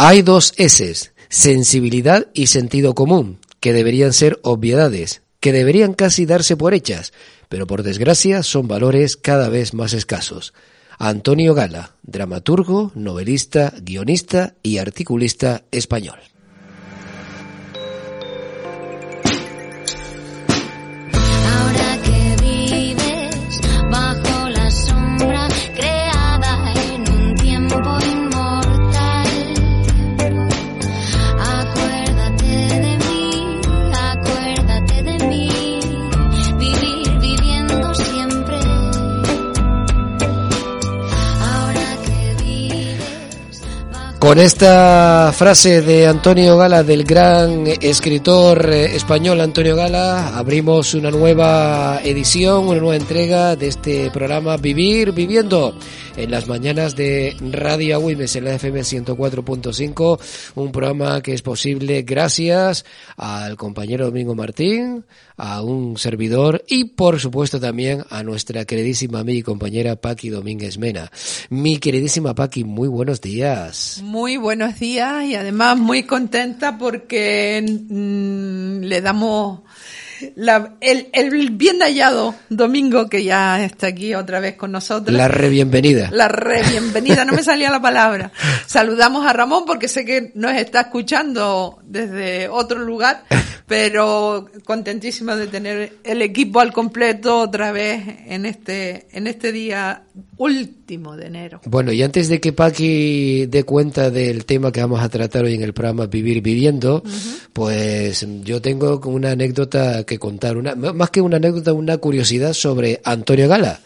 Hay dos S, sensibilidad y sentido común, que deberían ser obviedades, que deberían casi darse por hechas, pero por desgracia son valores cada vez más escasos. Antonio Gala, dramaturgo, novelista, guionista y articulista español. Con esta frase de Antonio Gala, del gran escritor eh, español Antonio Gala, abrimos una nueva edición, una nueva entrega de este programa Vivir Viviendo en las mañanas de Radio Agüimes en la FM 104.5, un programa que es posible gracias al compañero Domingo Martín, a un servidor y por supuesto también a nuestra queridísima amiga y compañera Paqui Domínguez Mena. Mi queridísima Paqui, muy buenos días. Muy buenos días y además muy contenta porque mm, le damos la, el, el, bien hallado Domingo, que ya está aquí otra vez con nosotros. La re bienvenida. La re bienvenida, no me salía la palabra. Saludamos a Ramón porque sé que nos está escuchando desde otro lugar, pero contentísima de tener el equipo al completo otra vez en este, en este día último de enero. Bueno, y antes de que Paqui dé cuenta del tema que vamos a tratar hoy en el programa Vivir Viviendo, pues yo tengo una anécdota que contar, una, más que una anécdota, una curiosidad sobre Antonio Gala.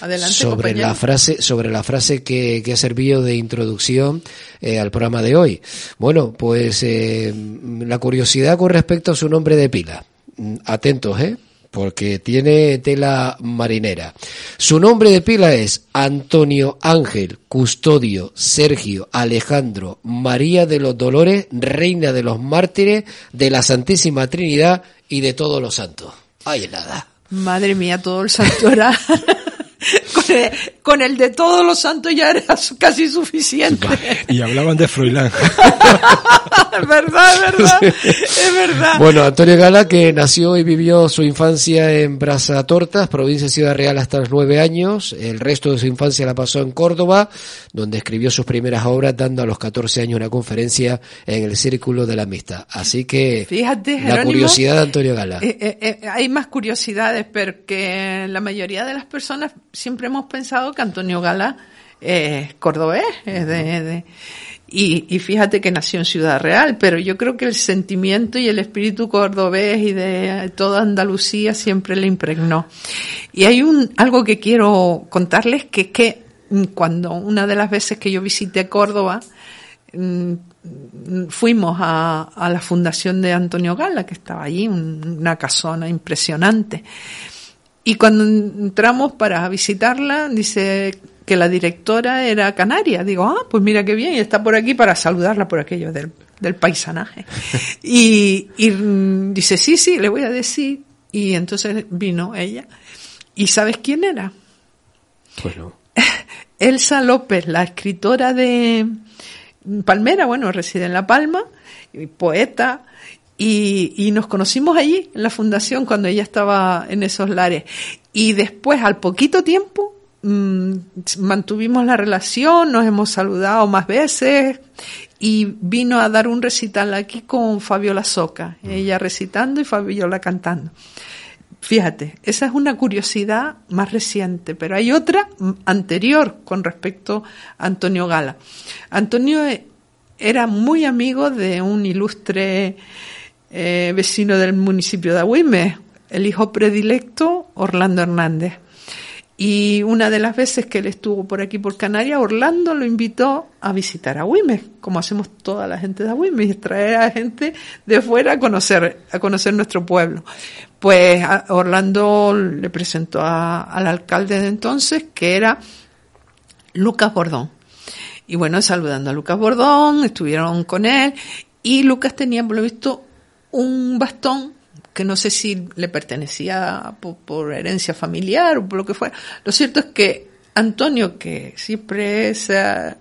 Adelante, sobre la frase sobre la frase que, que ha servido de introducción eh, al programa de hoy. Bueno, pues eh, la curiosidad con respecto a su nombre de pila. Mm, atentos, ¿eh? porque tiene tela marinera. Su nombre de pila es Antonio Ángel, Custodio, Sergio, Alejandro, María de los Dolores, Reina de los Mártires, de la Santísima Trinidad y de todos los santos. Ay, nada. Madre mía, todo el santoral. con, el, de todos los santos ya era casi suficiente. Y hablaban de Froilán. es verdad, es verdad, es verdad. Bueno, Antonio Gala, que nació y vivió su infancia en Tortas, provincia de Ciudad Real, hasta los nueve años. El resto de su infancia la pasó en Córdoba, donde escribió sus primeras obras, dando a los 14 años una conferencia en el Círculo de la Amistad. Así que, Fíjate, la curiosidad de Antonio Gala. Eh, eh, eh, hay más curiosidades, porque la mayoría de las personas siempre hemos pensado que Antonio Gala es cordobés, y, fíjate que nació en Ciudad Real, pero yo creo que el sentimiento y el espíritu cordobés y de toda Andalucía siempre le impregnó. Y hay un algo que quiero contarles que es que cuando una de las veces que yo visité Córdoba, mm, fuimos a la fundación de Antonio Gala, que estaba allí, una casona impresionante. Y cuando entramos para visitarla, dice que la directora era canaria. Digo, ah, pues mira qué bien, y está por aquí para saludarla por aquello del, del paisanaje. y, y dice, sí, sí, le voy a decir. Y entonces vino ella. ¿Y sabes quién era? Pues no. Elsa López, la escritora de Palmera, bueno, reside en La Palma, poeta, y, y, nos conocimos allí, en la fundación, cuando ella estaba en esos lares. Y después, al poquito tiempo, mmm, mantuvimos la relación, nos hemos saludado más veces y vino a dar un recital aquí con Fabiola Soca, mm. ella recitando y Fabiola cantando. Fíjate, esa es una curiosidad más reciente, pero hay otra anterior con respecto a Antonio Gala. Antonio era muy amigo de un ilustre eh, vecino del municipio de Agüime, el hijo predilecto Orlando Hernández. Y una de las veces que él estuvo por aquí, por Canarias, Orlando lo invitó a visitar a Güemes, como hacemos toda la gente de Güemes, traer a gente de fuera a conocer, a conocer nuestro pueblo. Pues Orlando le presentó al alcalde de entonces, que era Lucas Bordón. Y bueno, saludando a Lucas Bordón, estuvieron con él, y Lucas tenía, por lo visto, un bastón que no sé si le pertenecía por, herencia familiar o por lo que fuera. Lo cierto es que Antonio, que siempre es eh,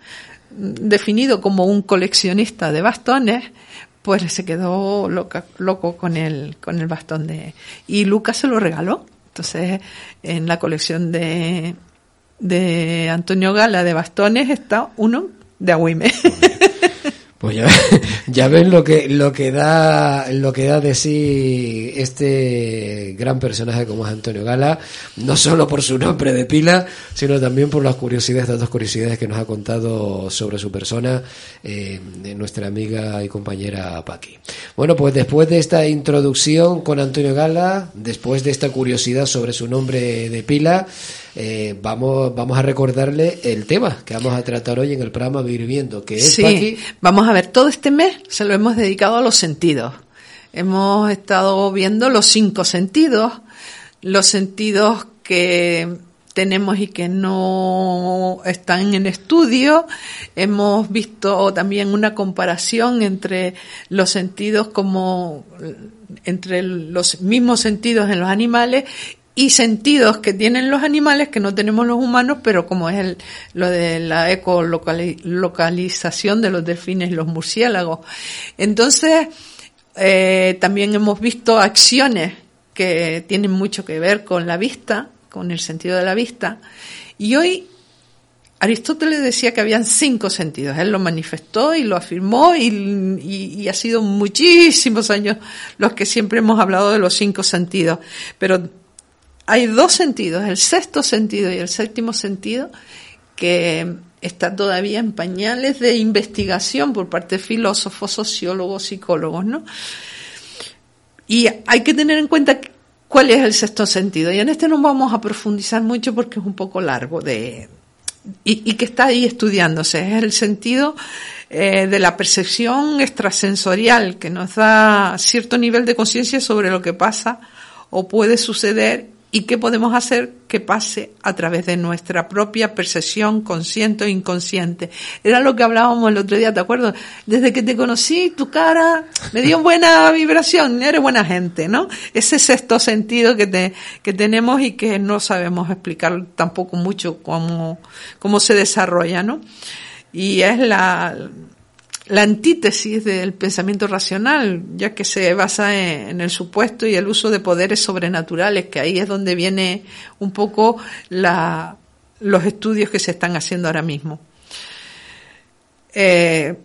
definido como un coleccionista de bastones, pues se quedó loco con el, con el bastón de... Y Lucas se lo regaló. Entonces, en la colección de, de Antonio Gala de bastones está uno de Agüime. Pues ya, ven lo que, lo que da, lo que da de sí este gran personaje como es Antonio Gala, no solo por su nombre de pila, sino también por las curiosidades, tantas curiosidades que nos ha contado sobre su persona eh, nuestra amiga y compañera Paqui. Bueno, pues después de esta introducción con Antonio Gala, después de esta curiosidad sobre su nombre de pila, eh, vamos, vamos a recordarle el tema que vamos a tratar hoy en el programa Vivir Viendo, que es sí, vamos a ver, todo este mes se lo hemos dedicado a los sentidos. Hemos estado viendo los cinco sentidos, los sentidos que tenemos y que no están en estudio. Hemos visto también una comparación entre los sentidos como entre los mismos sentidos en los animales y sentidos que tienen los animales que no tenemos los humanos, pero como es el, lo de la ecolocalización de los delfines y los murciélagos. Entonces, eh, también hemos visto acciones que tienen mucho que ver con la vista, con el sentido de la vista. Y hoy Aristóteles decía que habían cinco sentidos. Él lo manifestó y lo afirmó y, y, y, ha sido muchísimos años los que siempre hemos hablado de los cinco sentidos. Pero hay dos sentidos, el sexto sentido y el séptimo sentido, que está todavía en pañales de investigación por parte de filósofos, sociólogos, psicólogos, ¿no? Y hay que tener en cuenta cuál es el sexto sentido. Y en este no vamos a profundizar mucho porque es un poco largo de, y, que está ahí estudiándose. Es el sentido eh, de la percepción extrasensorial que nos da cierto nivel de conciencia sobre lo que pasa o puede suceder y qué podemos hacer que pase a través de nuestra propia percepción consciente o inconsciente. Era lo que hablábamos el otro día, ¿te acuerdas? Desde que te conocí, tu cara me dio buena vibración, eres buena gente, ¿no? Ese sexto sentido que, te, que tenemos y que no sabemos explicar tampoco mucho cómo, cómo se desarrolla, ¿no? Y es la, la antítesis del pensamiento racional, ya que se basa en, el supuesto y el uso de poderes sobrenaturales, que ahí es donde viene un poco la, los estudios que se están haciendo ahora mismo. Eh,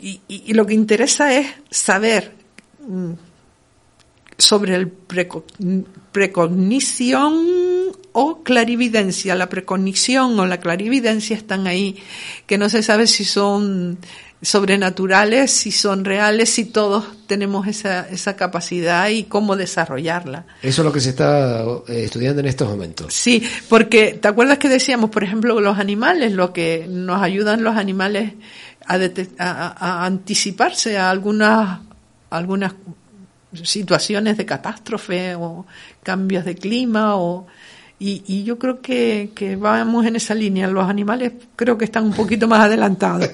y, lo que interesa es saber mm, sobre el precognición o clarividencia. La precognición o la clarividencia están ahí, que no se sabe si son sobrenaturales, si son reales, si todos tenemos esa, esa capacidad y cómo desarrollarla. Eso es lo que se está eh, estudiando en estos momentos. Sí, porque te acuerdas que decíamos, por ejemplo, los animales, lo que nos ayudan los animales a, a, anticiparse a algunas, algunas situaciones de catástrofe o cambios de clima o y, yo creo que, vamos en esa línea. Los animales creo que están un poquito más adelantados.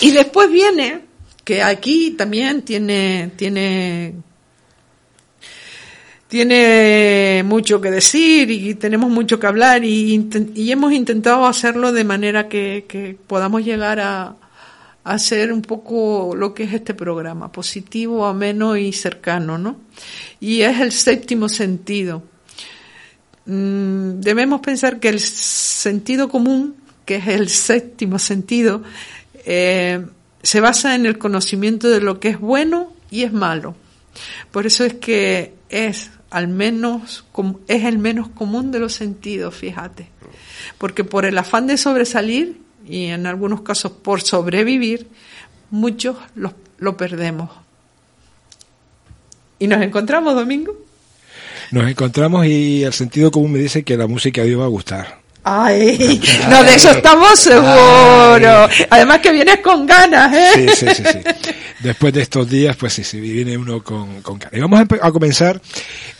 Y después viene que aquí también tiene, tiene, tiene mucho que decir y tenemos mucho que hablar y, hemos intentado hacerlo de manera que, que podamos llegar a hacer un poco lo que es este programa, positivo, ameno y cercano, ¿no? Y es el séptimo sentido. Mm, debemos pensar que el sentido común, que es el séptimo sentido, eh, se basa en el conocimiento de lo que es bueno y es malo. Por eso es que es al menos es el menos común de los sentidos, fíjate. Porque por el afán de sobresalir y en algunos casos por sobrevivir, muchos lo perdemos. ¿Y nos encontramos, Domingo? Nos encontramos y el sentido común me dice que la música hoy va a gustar. Ay, no, de eso estamos seguros. Además que vienes con ganas, ¿eh? Sí, sí, sí, sí. Después de estos días, pues sí, sí, viene uno con, con ganas. Y vamos a, a, comenzar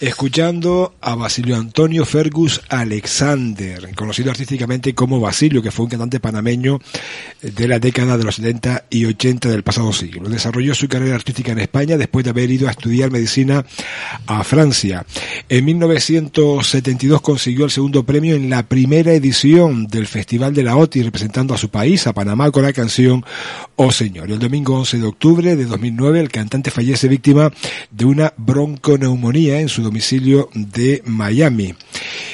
escuchando a Basilio Antonio Fergus Alexander, conocido artísticamente como Basilio, que fue un cantante panameño de la década de los 70 y 80 del pasado siglo. Desarrolló su carrera artística en España después de haber ido a estudiar medicina a Francia. En 1972 consiguió el segundo premio en la primera edición del Festival de la OTI representando a su país, a Panamá, con la canción Oh Señor. El domingo 11 de octubre de 2009 el cantante fallece víctima de una bronconeumonía en su domicilio de Miami.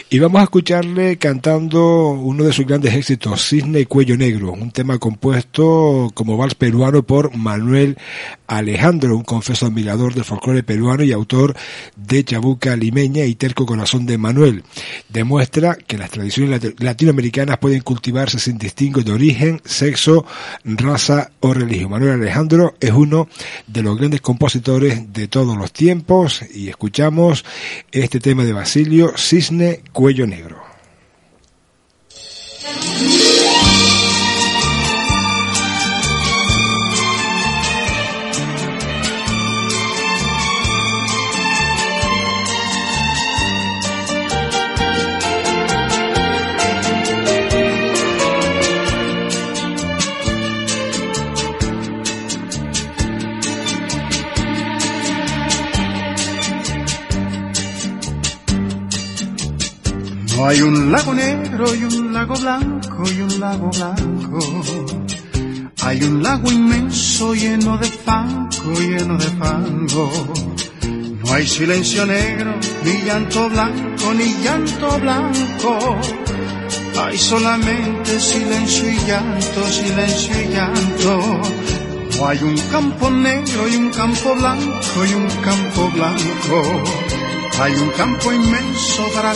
Y vamos a escucharle cantando uno de sus grandes éxitos, Cisne y Cuello Negro, un tema compuesto como vals peruano por Manuel Alejandro, un confeso admirador del folclore peruano y autor de Chabuca Limeña y Terco Corazón de Manuel. Demuestra que las tradiciones latinoamericanas pueden cultivarse sin distingo de origen, sexo, raza o religión. Manuel Alejandro es uno de los grandes compositores de todos los tiempos y escuchamos este tema de Basilio, Cisne Cuello Negro. Y un lago blanco y un lago blanco. Hay un lago inmenso lleno de fango, lleno de fango. No hay silencio negro, ni llanto blanco, ni llanto blanco. Hay solamente silencio y llanto, silencio y llanto. No hay un campo negro y un campo blanco y un campo blanco. Hay un campo inmenso para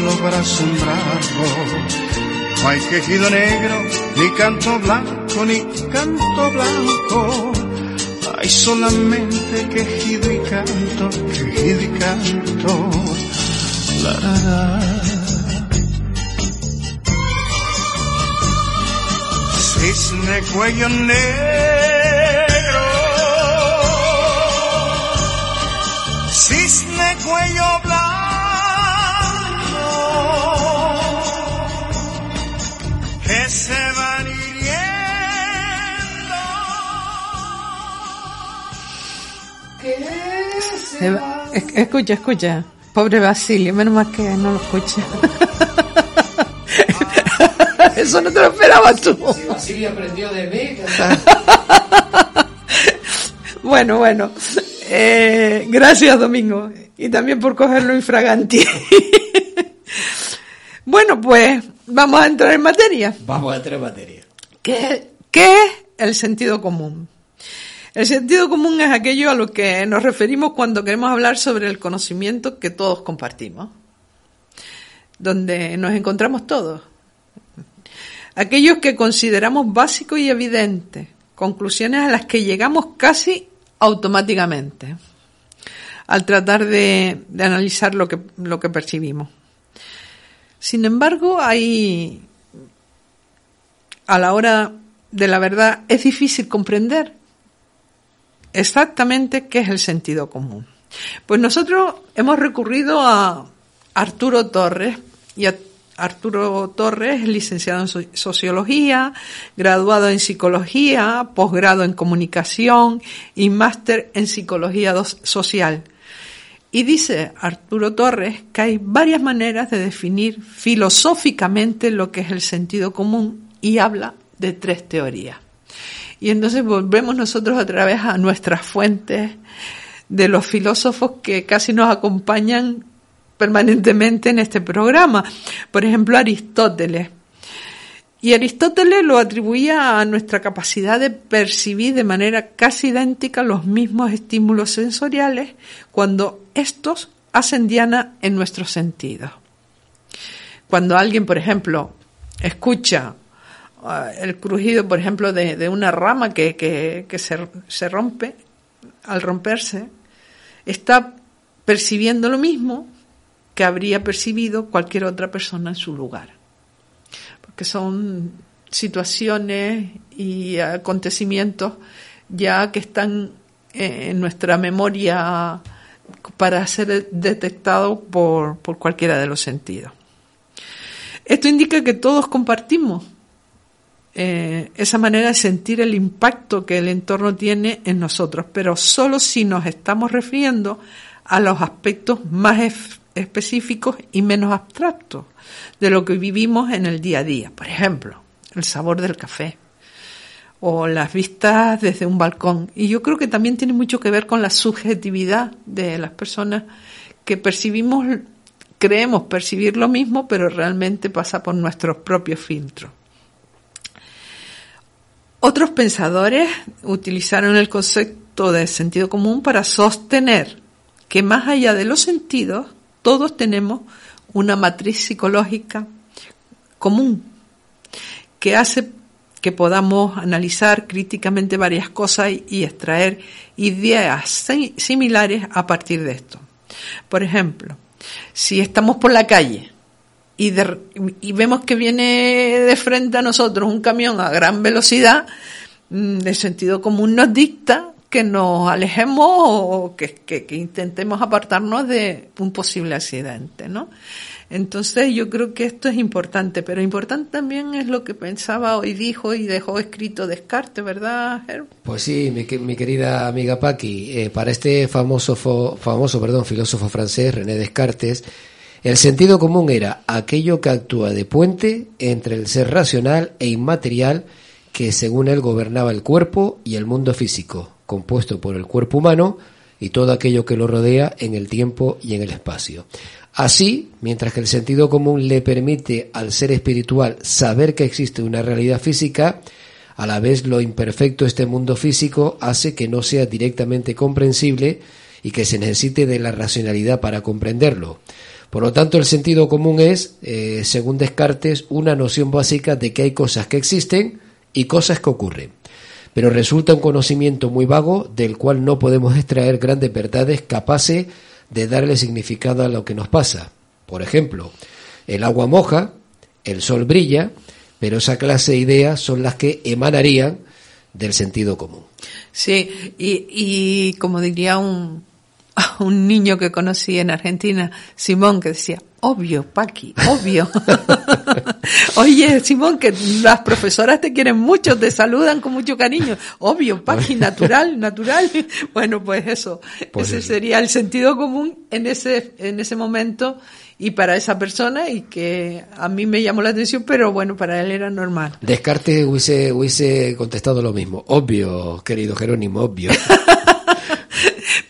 sembrarlo, para sembrarlo. No hay quejido negro, ni canto blanco, ni canto blanco. Hay solamente quejido y canto, quejido y canto. La. Cisne cuello negro. Cisne cuello blanco. Escucha, escucha. Pobre Basilio, menos mal que no lo escucha. Eso no te lo esperabas tú. Si Basilio aprendió de mí, bueno, bueno. Eh, gracias, Domingo. Y también por cogerlo infraganti. bueno, pues vamos a entrar en materia. Vamos a entrar en materia. ¿Qué, ¿Qué es el sentido común? El sentido común es aquello a lo que nos referimos cuando queremos hablar sobre el conocimiento que todos compartimos, donde nos encontramos todos. Aquellos que consideramos básicos y evidentes, conclusiones a las que llegamos casi automáticamente al tratar de, de analizar lo que, lo que percibimos. Sin embargo, hay, a la hora de la verdad, es difícil comprender exactamente qué es el sentido común. Pues nosotros hemos recurrido a Arturo Torres y Arturo Torres es licenciado en Sociología, graduado en Psicología, posgrado en Comunicación y máster en Psicología Social. Y dice Arturo Torres que hay varias maneras de definir filosóficamente lo que es el sentido común y habla de tres teorías. Y entonces volvemos nosotros otra vez a nuestras fuentes de los filósofos que casi nos acompañan permanentemente en este programa. Por ejemplo, Aristóteles. Y Aristóteles lo atribuía a nuestra capacidad de percibir de manera casi idéntica los mismos estímulos sensoriales cuando estos hacen diana en nuestros sentidos. Cuando alguien, por ejemplo, escucha el crujido, por ejemplo, de, de una rama que, que, que se, se rompe, al romperse, está percibiendo lo mismo que habría percibido cualquier otra persona en su lugar. Porque son situaciones y acontecimientos ya que están en nuestra memoria para ser detectado por, por cualquiera de los sentidos. Esto indica que todos compartimos eh, esa manera de sentir el impacto que el entorno tiene en nosotros, pero solo si nos estamos refiriendo a los aspectos más específicos y menos abstractos de lo que vivimos en el día a día. Por ejemplo, el sabor del café o las vistas desde un balcón. Y yo creo que también tiene mucho que ver con la subjetividad de las personas que percibimos, creemos percibir lo mismo, pero realmente pasa por nuestros propios filtros. Otros pensadores utilizaron el concepto de sentido común para sostener que más allá de los sentidos, todos tenemos una matriz psicológica común que hace que podamos analizar críticamente varias cosas y extraer ideas similares a partir de esto. Por ejemplo, si estamos por la calle y, vemos que viene de frente a nosotros un camión a gran velocidad, mm, el sentido común nos dicta que nos alejemos o que, intentemos apartarnos de un posible accidente, ¿no? Entonces yo creo que esto es importante, pero importante también es lo que pensaba hoy dijo y dejó escrito Descartes, ¿verdad? Pues sí, mi, mi querida amiga Paqui, eh, para este famoso, famoso perdón, filósofo francés, René Descartes, el sentido común era aquello que actúa de puente entre el ser racional e inmaterial que según él gobernaba el cuerpo y el mundo físico, compuesto por el cuerpo humano y todo aquello que lo rodea en el tiempo y en el espacio. Así, mientras que el sentido común le permite al ser espiritual saber que existe una realidad física, a la vez lo imperfecto este mundo físico hace que no sea directamente comprensible y que se necesite de la racionalidad para comprenderlo. Por lo tanto, el sentido común es, eh, según Descartes, una noción básica de que hay cosas que existen y cosas que ocurren. Pero resulta un conocimiento muy vago del cual no podemos extraer grandes verdades capaces de darle significado a lo que nos pasa. Por ejemplo, el agua moja, el sol brilla, pero esa clase de ideas son las que emanarían del sentido común. Sí, y, y como diría un, un niño que conocí en Argentina, Simón, que decía, obvio, Paqui, obvio. Oye, Simón, que las profesoras te quieren mucho, te saludan con mucho cariño. Obvio, Paqui, natural, natural. Bueno, pues eso, pues ese sería el sentido común en ese, en ese momento y para esa persona y que a mí me llamó la atención, pero bueno, para él era normal. Descartes hubiese, hubiese contestado lo mismo. Obvio, querido Jerónimo, obvio.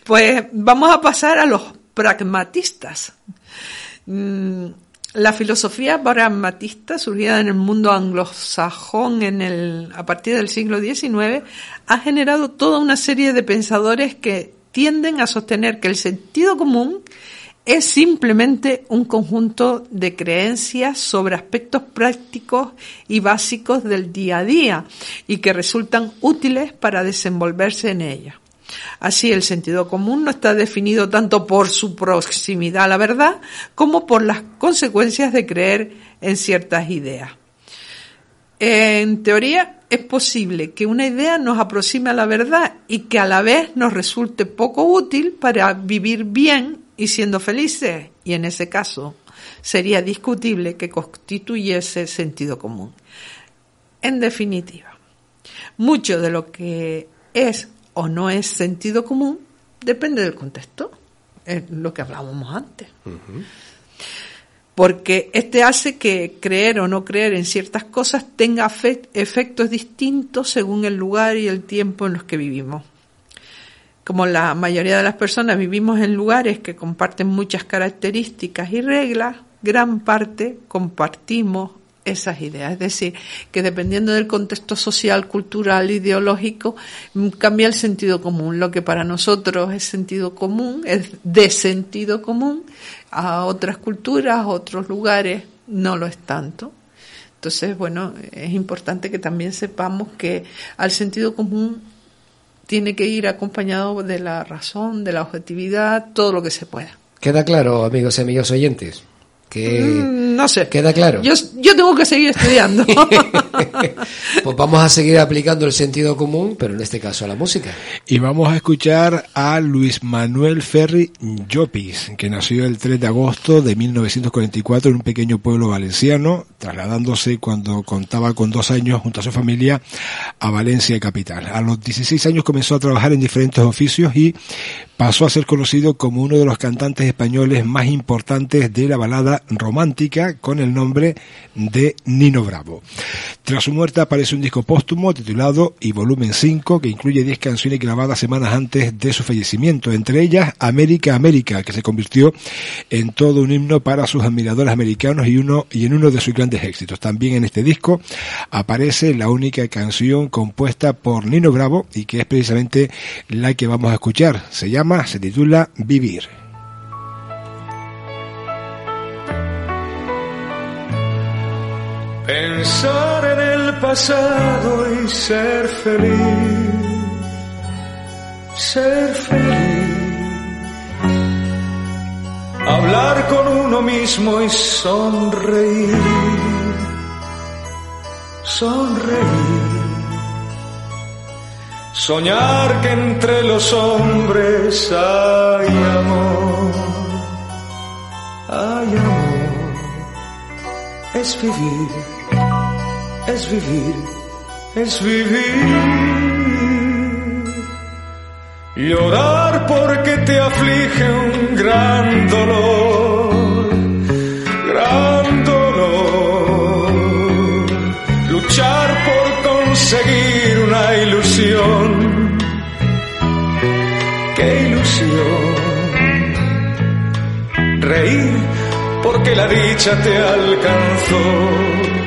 Pues vamos a pasar a los pragmatistas. Mm, la filosofía pragmatista, surgida en el mundo anglosajón en el, a partir del siglo XIX, ha generado toda una serie de pensadores que tienden a sostener que el sentido común es simplemente un conjunto de creencias sobre aspectos prácticos y básicos del día a día y que resultan útiles para desenvolverse en ella. Así el sentido común no está definido tanto por su proximidad a la verdad como por las consecuencias de creer en ciertas ideas. En teoría es posible que una idea nos aproxime a la verdad y que a la vez nos resulte poco útil para vivir bien y siendo felices, y en ese caso sería discutible que constituyese sentido común. En definitiva, mucho de lo que es o no es sentido común, depende del contexto, es lo que hablábamos antes. Porque este hace que creer o no creer en ciertas cosas tenga efectos distintos según el lugar y el tiempo en los que vivimos. Como la mayoría de las personas vivimos en lugares que comparten muchas características y reglas, gran parte compartimos esas ideas. Es decir, que dependiendo del contexto social, cultural, ideológico, mm, cambia el sentido común. Lo que para nosotros es sentido común, es de sentido común, a otras culturas, a otros lugares, no lo es tanto. Entonces, bueno, es importante que también sepamos que al sentido común tiene que ir acompañado de la razón, de la objetividad, todo lo que se pueda. Queda claro, amigos y amigas oyentes que mm, no sé. Queda claro. Yo, yo tengo que seguir estudiando. pues vamos a seguir aplicando el sentido común, pero en este caso a la música. Y vamos a escuchar a Luis Manuel Ferri Llopis, que nació el 3 de agosto de 1944 en un pequeño pueblo valenciano, trasladándose cuando contaba con dos años junto a su familia a Valencia capital. A los 16 años comenzó a trabajar en diferentes oficios y pasó a ser conocido como uno de los cantantes españoles más importantes de la balada romántica con el nombre de Nino Bravo. Tras su muerte aparece un disco póstumo titulado y volumen 5 que incluye 10 canciones grabadas semanas antes de su fallecimiento, entre ellas América América, que se convirtió en todo un himno para sus admiradores americanos y uno y en uno de sus grandes éxitos. También en este disco aparece la única canción compuesta por Nino Bravo y que es precisamente la que vamos a escuchar. Se llama, se titula Vivir. Pensar en pasado y ser feliz, ser feliz. Hablar con uno mismo y sonreír, sonreír. Soñar que entre los hombres hay amor, hay amor, es vivir es vivir, es vivir. Llorar porque te aflige un gran dolor, gran dolor. Luchar por conseguir una ilusión, qué ilusión. Reír porque la dicha te alcanzó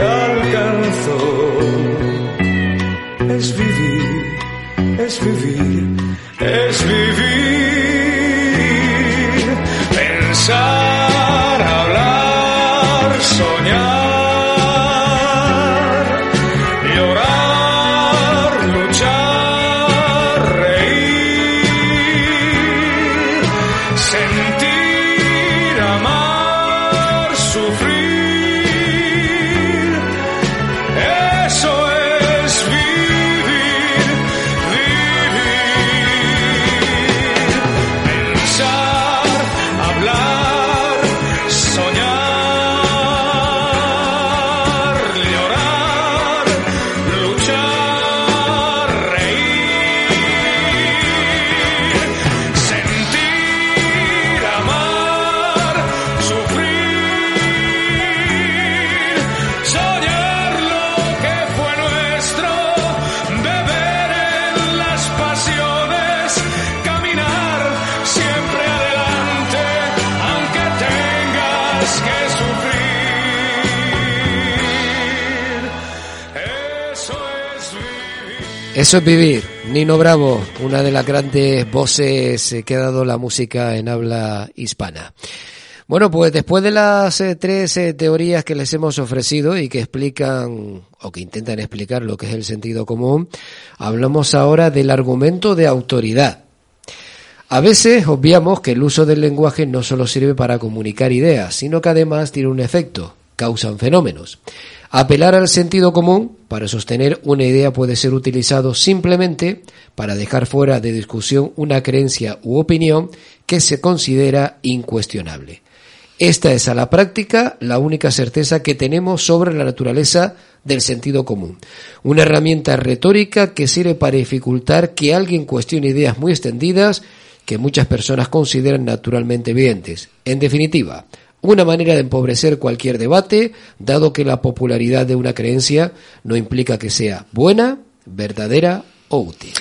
alcanzó. Es vivir, es vivir, es vivir, Eso es vivir. Nino Bravo, una de las grandes voces eh, que ha dado la música en habla hispana. Bueno, pues después de las eh, tres eh, teorías que les hemos ofrecido y que explican o que intentan explicar lo que es el sentido común, hablamos ahora del argumento de autoridad. A veces obviamos que el uso del lenguaje no solo sirve para comunicar ideas, sino que además tiene un efecto, causan fenómenos. Apelar al sentido común para sostener una idea puede ser utilizado simplemente para dejar fuera de discusión una creencia u opinión que se considera incuestionable. Esta es a la práctica la única certeza que tenemos sobre la naturaleza del sentido común. Una herramienta retórica que sirve para dificultar que alguien cuestione ideas muy extendidas que muchas personas consideran naturalmente evidentes. En definitiva, una manera de empobrecer cualquier debate, dado que la popularidad de una creencia no implica que sea buena, verdadera o útil.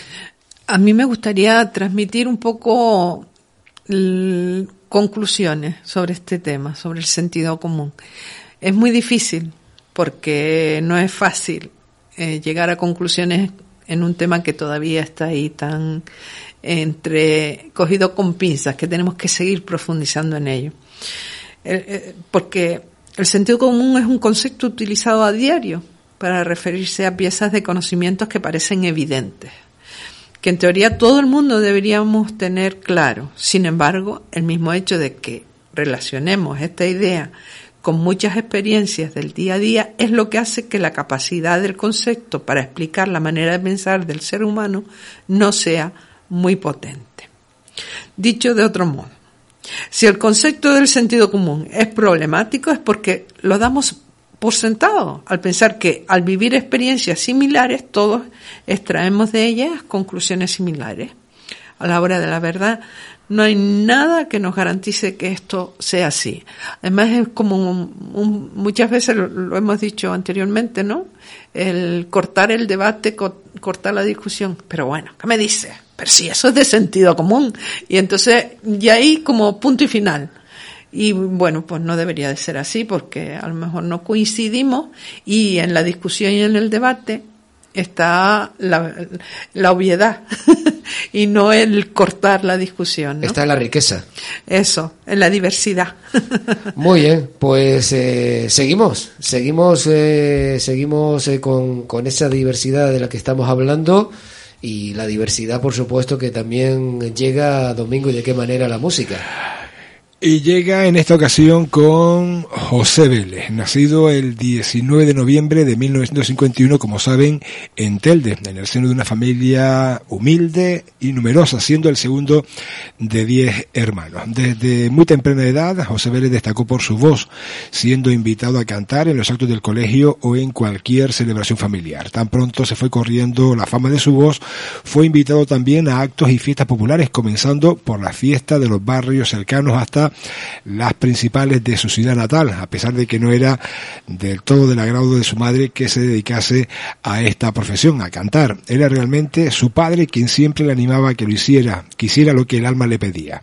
A mí me gustaría transmitir un poco conclusiones sobre este tema, sobre el sentido común. Es muy difícil porque no es fácil eh, llegar a conclusiones en un tema que todavía está ahí tan entre cogido con pinzas, que tenemos que seguir profundizando en ello. Eh, porque el sentido común es un concepto utilizado a diario para referirse a piezas de conocimientos que parecen evidentes, que en teoría todo el mundo deberíamos tener claro. Sin embargo, el mismo hecho de que relacionemos esta idea con muchas experiencias del día a día es lo que hace que la capacidad del concepto para explicar la manera de pensar del ser humano no sea muy potente. Dicho de otro modo, si el concepto del sentido común es problemático es porque lo damos por sentado al pensar que al vivir experiencias similares todos extraemos de ellas conclusiones similares. A la hora de la verdad no hay nada que nos garantice que esto sea así. Además es como muchas veces lo, hemos dicho anteriormente, ¿no? El cortar el debate, cortar la discusión. Pero bueno, ¿qué me dice? Pero si eso es de sentido común. Y entonces, ya ahí como punto y final. Y bueno, pues no debería de ser así porque a lo mejor no coincidimos y en la discusión y en el debate está la, la obviedad y no el cortar la discusión. Está en la riqueza. Eso, en la diversidad. Muy bien, pues eh, seguimos, seguimos, eh, seguimos eh, con, con esa diversidad de la que estamos hablando y la diversidad, por supuesto, que también llega a domingo y de qué manera la música. Y llega en esta ocasión con José Vélez, nacido el 19 de noviembre de 1951, como saben, en Telde, en el seno de una familia humilde y numerosa, siendo el segundo de diez hermanos. Desde muy temprana edad, José Vélez destacó por su voz, siendo invitado a cantar en los actos del colegio o en cualquier celebración familiar. Tan pronto se fue corriendo la fama de su voz, fue invitado también a actos y fiestas populares, comenzando por la fiesta de los barrios cercanos hasta las principales de su ciudad natal, a pesar de que no era del todo del agrado de su madre que se dedicase a esta profesión, a cantar. Era realmente su padre quien siempre le animaba a que lo hiciera, que hiciera lo que el alma le pedía.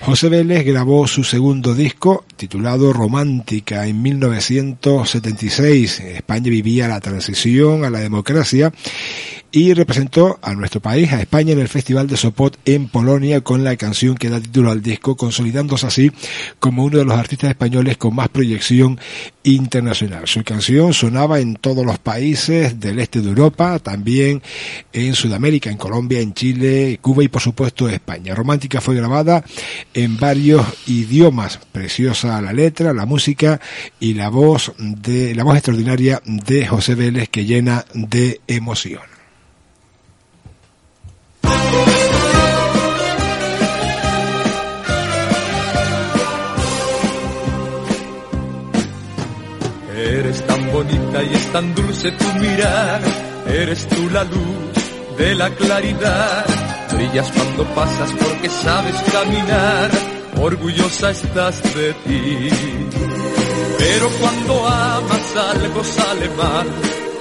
José Vélez grabó su segundo disco titulado Romántica en 1976. España vivía la transición a la democracia y representó a nuestro país, a España, en el Festival de Sopot en Polonia con la canción que da título al disco, consolidándose así como uno de los artistas españoles con más proyección internacional. Su canción sonaba en todos los países del este de Europa, también en Sudamérica, en Colombia, en Chile, Cuba y por supuesto España. Romántica fue grabada en varios idiomas. Preciosa la letra, la música y la voz de la voz extraordinaria de José Vélez que llena de emoción. Y es tan dulce tu mirar, eres tú la luz de la claridad, brillas cuando pasas porque sabes caminar, orgullosa estás de ti. Pero cuando amas algo sale mal,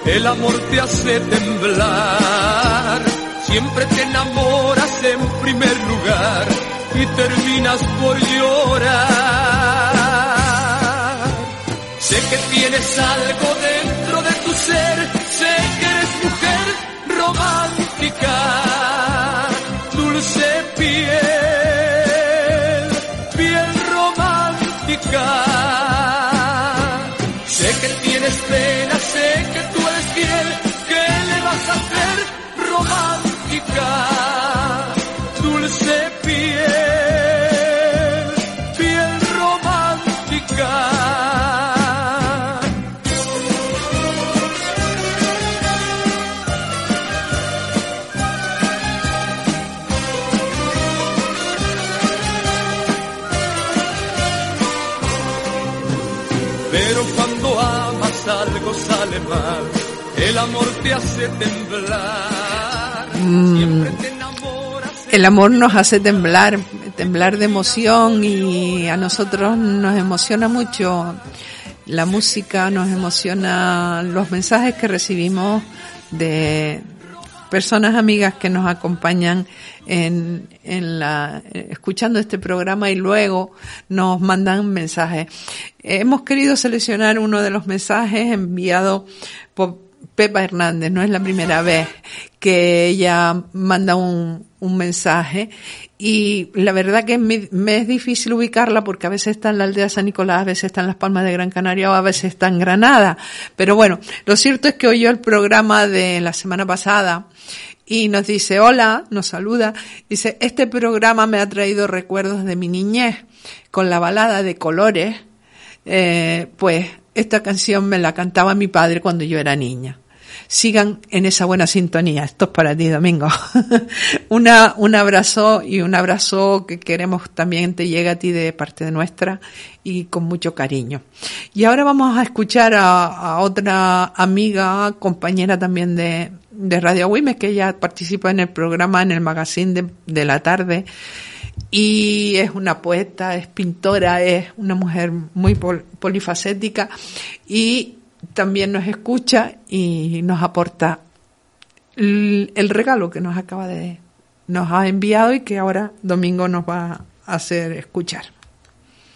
el amor te hace temblar. Siempre te enamoras en primer lugar y terminas por llorar. Sé que tienes algo dentro de tu ser, sé que eres mujer romántica, dulce piel, piel romántica. Sé que tienes pena, sé que tú eres fiel, ¿qué le vas a hacer romántica? El amor te hace temblar. Mm. el amor nos hace temblar, temblar de emoción y a nosotros nos emociona mucho la música, nos emociona los mensajes que recibimos de personas amigas que nos acompañan en, en la, escuchando este programa y luego nos mandan mensajes. Hemos querido seleccionar uno de los mensajes enviado por Pepa Hernández, no es la primera vez que ella manda un, un mensaje y la verdad que me, me, es difícil ubicarla porque a veces está en la aldea San Nicolás, a veces está en las Palmas de Gran Canaria o a veces está en Granada. Pero bueno, lo cierto es que oyó el programa de la semana pasada y nos dice hola, nos saluda, dice, este programa me ha traído recuerdos de mi niñez con la balada de colores, eh, pues esta canción me la cantaba mi padre cuando yo era niña. Sigan en esa buena sintonía. Esto es para ti, Domingo. Un abrazo y un abrazo que queremos también te llega a ti de parte de nuestra y con mucho cariño. Y ahora vamos a escuchar a, a otra amiga, compañera también de, de Radio Wimes, que ella participa en el programa, en el magazine de, de la tarde y es una poeta, es pintora, es una mujer muy polifacética y también nos escucha y nos aporta el, regalo que nos acaba de nos ha enviado y que ahora Domingo nos va a hacer escuchar.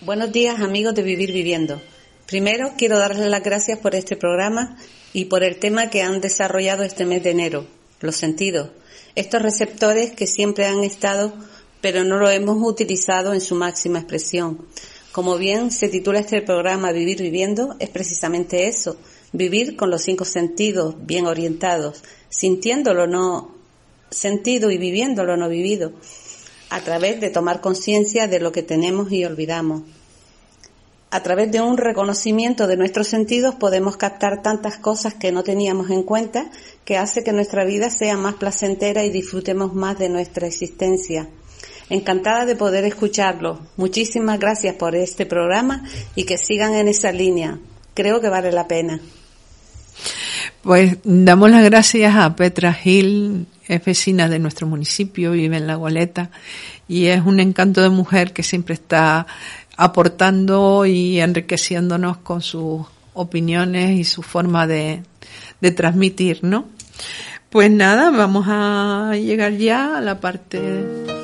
Buenos días amigos de Vivir Viviendo. Primero quiero darles las gracias por este programa y por el tema que han desarrollado este mes de enero, los sentidos. Estos receptores que siempre han estado pero no lo hemos utilizado en su máxima expresión. Como bien se titula este programa Vivir viviendo, es precisamente eso, vivir con los cinco sentidos bien orientados, sintiéndolo no sentido y viviéndolo no vivido, a través de tomar conciencia de lo que tenemos y olvidamos. A través de un reconocimiento de nuestros sentidos podemos captar tantas cosas que no teníamos en cuenta que hace que nuestra vida sea más placentera y disfrutemos más de nuestra existencia. Encantada de poder escucharlo. Muchísimas gracias por este programa y que sigan en esa línea. Creo que vale la pena. Pues damos las gracias a Petra Gil, es vecina de nuestro municipio, vive en La Goleta y es un encanto de mujer que siempre está aportando y enriqueciéndonos con sus opiniones y su forma de, de transmitir, ¿no? Pues nada, vamos a llegar ya a la parte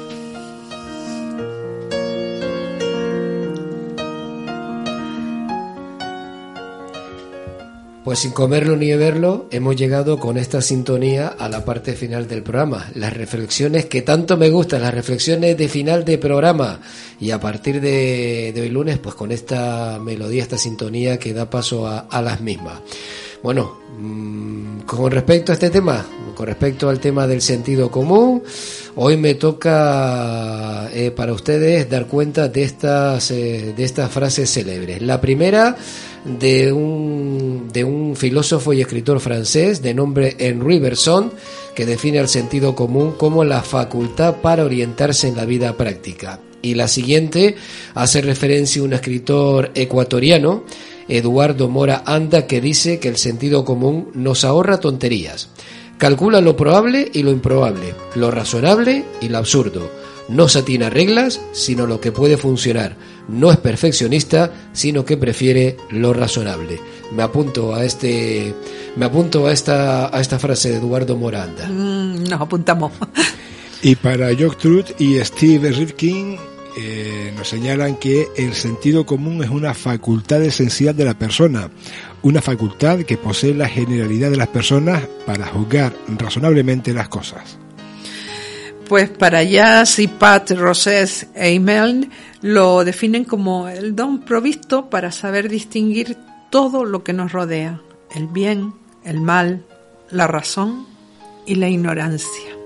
Pues sin comerlo ni beberlo, hemos llegado con esta sintonía a la parte final del programa. Las reflexiones que tanto me gustan, las reflexiones de final de programa. Y a partir de, hoy lunes, pues con esta melodía, esta sintonía que da paso a, las mismas. Bueno, mm, con respecto a este tema, con respecto al tema del sentido común, hoy me toca eh, para ustedes dar cuenta de estas, eh, de estas frases célebres. La primera de un, de un filósofo y escritor francés de nombre Henri Bergson, que define el sentido común como la facultad para orientarse en la vida práctica. Y la siguiente hace referencia a un escritor ecuatoriano, Eduardo Mora Anda, que dice que el sentido común nos ahorra tonterías. Calcula lo probable y lo improbable, lo razonable y lo absurdo. No se atina reglas, sino lo que puede funcionar no es perfeccionista, sino que prefiere lo razonable. Me apunto a este me apunto a esta a esta frase de Eduardo Moranda. Mm, nos apuntamos. Y para Jock Truth y Steve Rifkin eh, nos señalan que el sentido común es una facultad esencial de la persona, una facultad que posee la generalidad de las personas para juzgar razonablemente las cosas. Pues para Jazz y Pat Rosés e Email lo definen como el don provisto para saber distinguir todo lo que nos rodea, el bien, el mal, la razón y la ignorancia.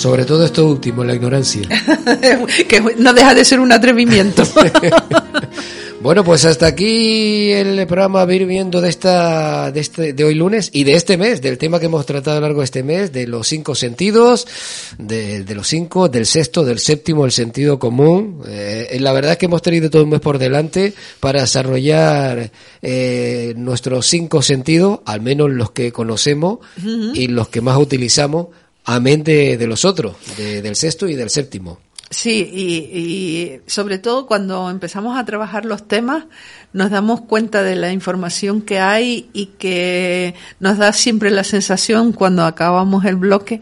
Sobre todo esto último, la ignorancia. que no deja de ser un atrevimiento. Bueno, pues hasta aquí el programa Vir viendo de esta de, este, de hoy lunes y de este mes, del tema que hemos tratado a lo largo de este mes, de los cinco sentidos, de, de los cinco, del sexto, del séptimo, el sentido común. Eh, la verdad es que hemos tenido todo un mes por delante para desarrollar eh, nuestros cinco sentidos, al menos los que conocemos y los que más utilizamos, amén de, de los otros, del sexto y del séptimo. Sí, y, sobre todo cuando empezamos a trabajar los temas, nos damos cuenta de la información que hay y que nos da siempre la sensación cuando acabamos el bloque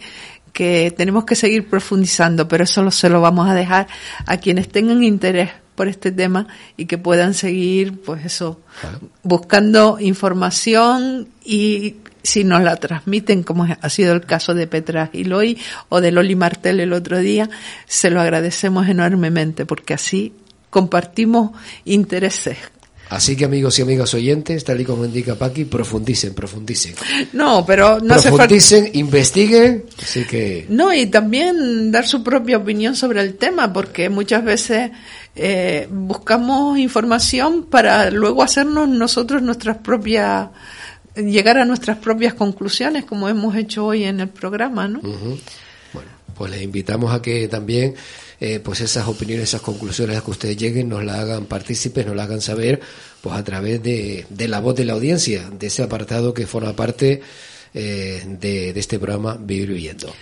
que tenemos que seguir profundizando, pero eso se lo vamos a dejar a quienes tengan interés por este tema y que puedan seguir, pues eso, buscando información y si nos la transmiten, como ha sido el caso de Petra Giloy o de Loli Martel el otro día, se lo agradecemos enormemente porque así compartimos intereses Así que amigos y amigas oyentes, tal y como indica Paqui, profundicen, profundicen. No, pero no profundicen, investiguen, así que... No, y también dar su propia opinión sobre el tema, porque muchas veces eh, buscamos información para luego hacernos nosotros nuestras propias, llegar a nuestras propias conclusiones, como hemos hecho hoy en el programa, ¿no? Bueno, pues les invitamos a que también eh, pues esas opiniones, esas conclusiones a que ustedes lleguen, nos la hagan partícipes, nos la hagan saber, pues a través de, de la voz de la audiencia, de ese apartado que forma parte eh, de, este programa Vivir Viviendo.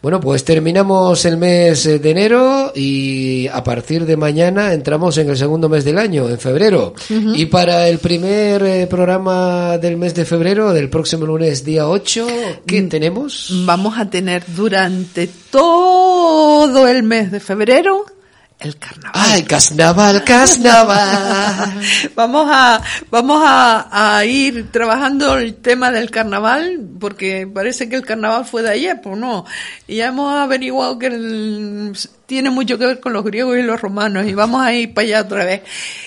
Bueno, pues terminamos el mes de enero y a partir de mañana entramos en el segundo mes del año, en febrero. Y para el primer eh, programa del mes de febrero, del próximo lunes día 8, ¿qué mm, tenemos? Vamos a tener durante todo el mes de febrero el carnaval. ¡Ay, carnaval, carnaval! vamos a, vamos a, a, ir trabajando el tema del carnaval, porque parece que el carnaval fue de ayer, pues no. Y ya hemos averiguado que tiene mucho que ver con los griegos y los romanos, y vamos a ir para allá otra vez.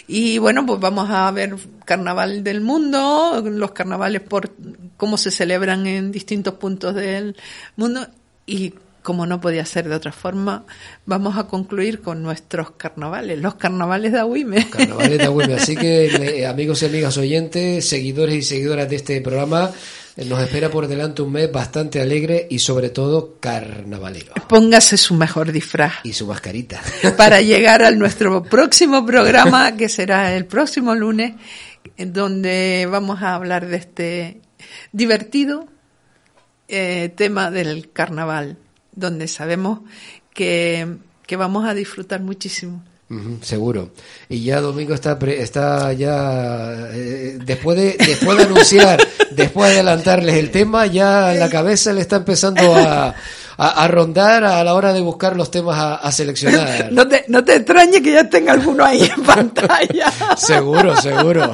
Y bueno, pues vamos a ver carnaval del mundo, los carnavales por cómo se celebran en distintos puntos del mundo, y como no podía ser de otra forma, vamos a concluir con nuestros carnavales, los carnavales de Agüime. Carnavales de Agüime. Así que, amigos y amigas oyentes, seguidores y seguidoras de este programa, nos espera por delante un mes bastante alegre y sobre todo carnavalero. Póngase su mejor disfraz. Y su mascarita. Para llegar a nuestro próximo programa, que será el próximo lunes, en donde vamos a hablar de este divertido eh, tema del carnaval donde sabemos que, vamos a disfrutar muchísimo. seguro. Y ya Domingo está está ya eh, después de después de anunciar, después de adelantarles el tema, ya la cabeza le está empezando a, a, rondar a la hora de buscar los temas a, seleccionar. No te, no te extrañe que ya tenga alguno ahí en pantalla. seguro, seguro.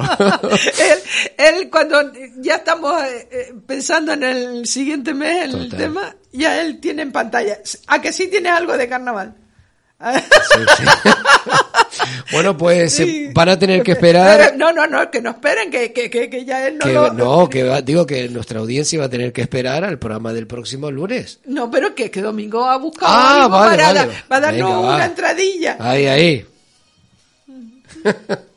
él, cuando ya estamos eh, eh, pensando en el siguiente mes, el tema, ya él tiene en pantalla. ¿A que sí tienes algo de carnaval? bueno, pues eh, van a tener que esperar. No, no, no, que no esperen, que, que, que, ya él no que, No, que digo que nuestra audiencia va a tener que esperar al programa del próximo lunes. No, pero que, que Domingo ha buscado ah, vale, para, para, darnos una entradilla. Ahí, ahí.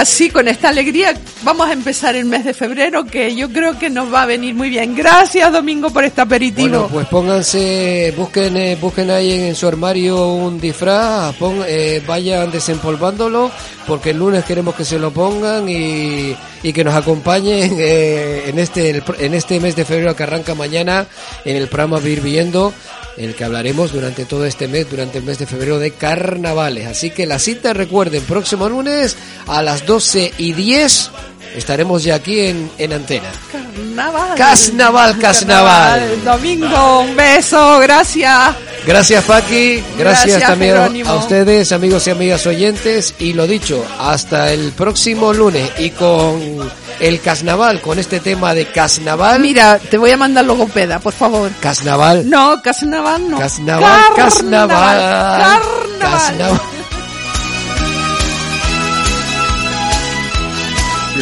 así, con esta alegría, vamos a empezar el mes de febrero, que yo creo que nos va a venir muy bien. Gracias, Domingo, por este aperitivo. Bueno, pues pónganse, busquen, eh, busquen ahí en, su armario un disfraz, eh, vayan desempolvándolo, porque el lunes queremos que se lo pongan y, que nos acompañen eh, en, este, en este mes de febrero que arranca mañana en el programa Vivir Viendo el que hablaremos durante todo este mes, durante el mes de febrero de carnavales. Así que la cita, recuerden, próximo lunes a las 12 y 10 estaremos ya aquí en, en antena. Carnaval. Carnaval, carnaval. Domingo, un beso, gracias. Gracias Paqui, gracias, también a ustedes, amigos y amigas oyentes. Y lo dicho, hasta el próximo lunes y con el Casnaval, con este tema de Casnaval. Mira, te voy a mandar logopeda, por favor. Casnaval. No, Casnaval no. Casnaval, Casnaval. Carnaval.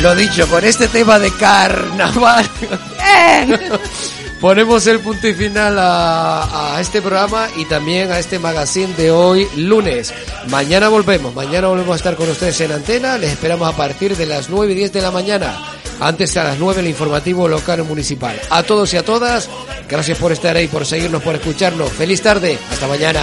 Lo dicho, con este tema de carnaval. Ponemos el punto y final a, a, este programa y también a este magazine de hoy, lunes. Mañana volvemos, mañana volvemos a estar con ustedes en antena. Les esperamos a partir de las 9 y 10 de la mañana. Antes a las 9 el informativo local municipal. A todos y a todas, gracias por estar ahí, por seguirnos, por escucharnos. Feliz tarde, hasta mañana.